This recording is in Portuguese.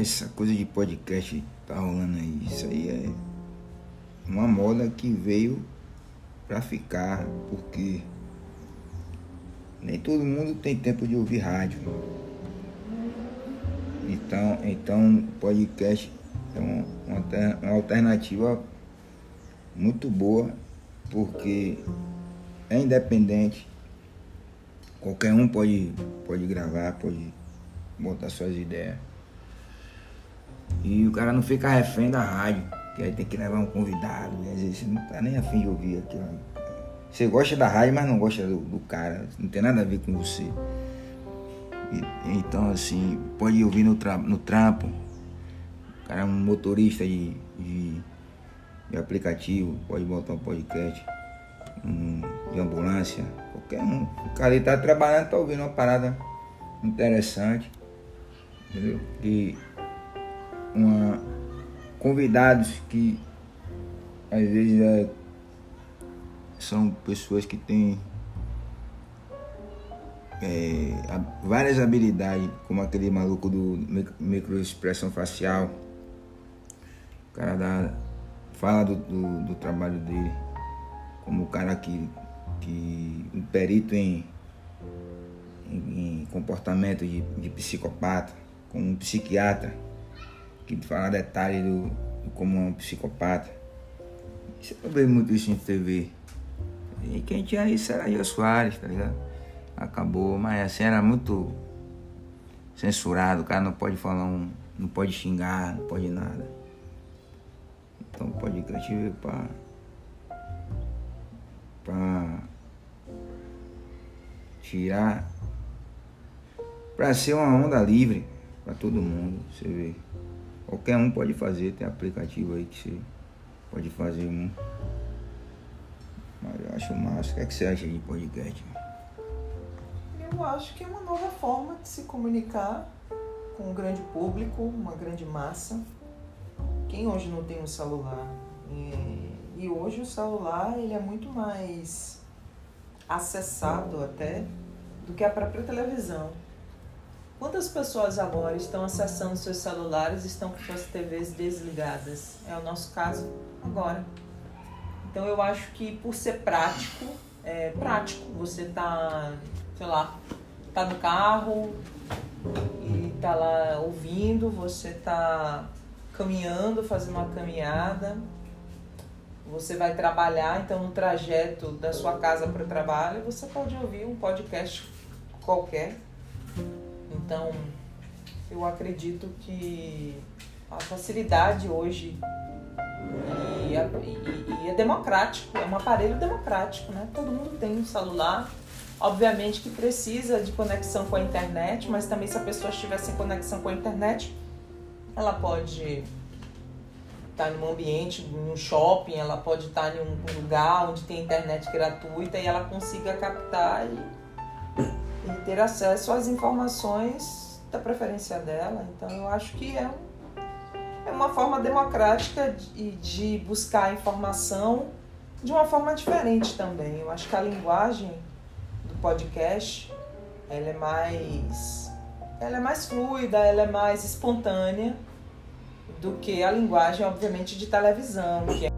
essa coisa de podcast tá rolando aí? Isso aí é uma moda que veio pra ficar, porque nem todo mundo tem tempo de ouvir rádio. Então, então podcast é uma, uma, alternativa muito boa, porque é independente. Qualquer um pode, pode gravar, pode botar suas ideias. E o cara não fica refém da rádio, que aí tem que levar um convidado, e às vezes não tá nem afim de ouvir aquilo. Você gosta da rádio, mas não gosta do, do cara, não tem nada a ver com você. E, então assim, pode ouvir no, tra no trampo. O cara é um motorista de, de, de aplicativo, pode botar um podcast um, de ambulância, qualquer um. O cara está trabalhando, tá ouvindo uma parada interessante. Entendeu? E uma, convidados que às vezes é, são pessoas que têm é, várias habilidades, como aquele maluco do microexpressão facial. O cara dá, fala do, do, do, trabalho dele, como o cara que, que um perito em, em, em comportamento de, de, psicopata, como um psiquiatra, que fala detalhes do, do como é um psicopata. Você não vê muito isso em TV. E quem tinha isso era Jô Soares, tá ligado? acabou, mas assim era muito censurado, o cara não pode falar um. não pode xingar, não pode nada. Então pode veio pra. pra tirar. pra ser uma onda livre para todo mundo, você vê. Qualquer um pode fazer, tem aplicativo aí que você pode fazer um. Mas eu acho massa. O que, é que você acha de podcast? eu acho que é uma nova forma de se comunicar com um grande público, uma grande massa. Quem hoje não tem um celular? E, hoje o celular ele é muito mais acessado até do que a própria televisão. Quantas pessoas agora estão acessando seus celulares estão com suas TVs desligadas? É o nosso caso agora. Então eu acho que por ser prático, é prático. Você tá sei lá, tá no carro e tá lá ouvindo, você tá caminhando, fazendo uma caminhada, você vai trabalhar, então no trajeto da sua casa para o trabalho, você pode ouvir um podcast qualquer. Então, eu acredito que a facilidade hoje e, é democrático, é um aparelho democrático, né? Todo mundo tem um celular, Obviamente que precisa de conexão com a internet, mas também se a pessoa estiver sem conexão com a internet, ela pode estar em um ambiente, em um shopping, ela pode estar em um lugar onde tem internet gratuita e ela consiga captar e, e ter acesso às informações da preferência dela. Então eu acho que é, é uma forma democrática de, de buscar informação de uma forma diferente também. Eu acho que a linguagem podcast, ela é mais ela é mais fluida, ela é mais espontânea do que a linguagem, obviamente, de televisão, que é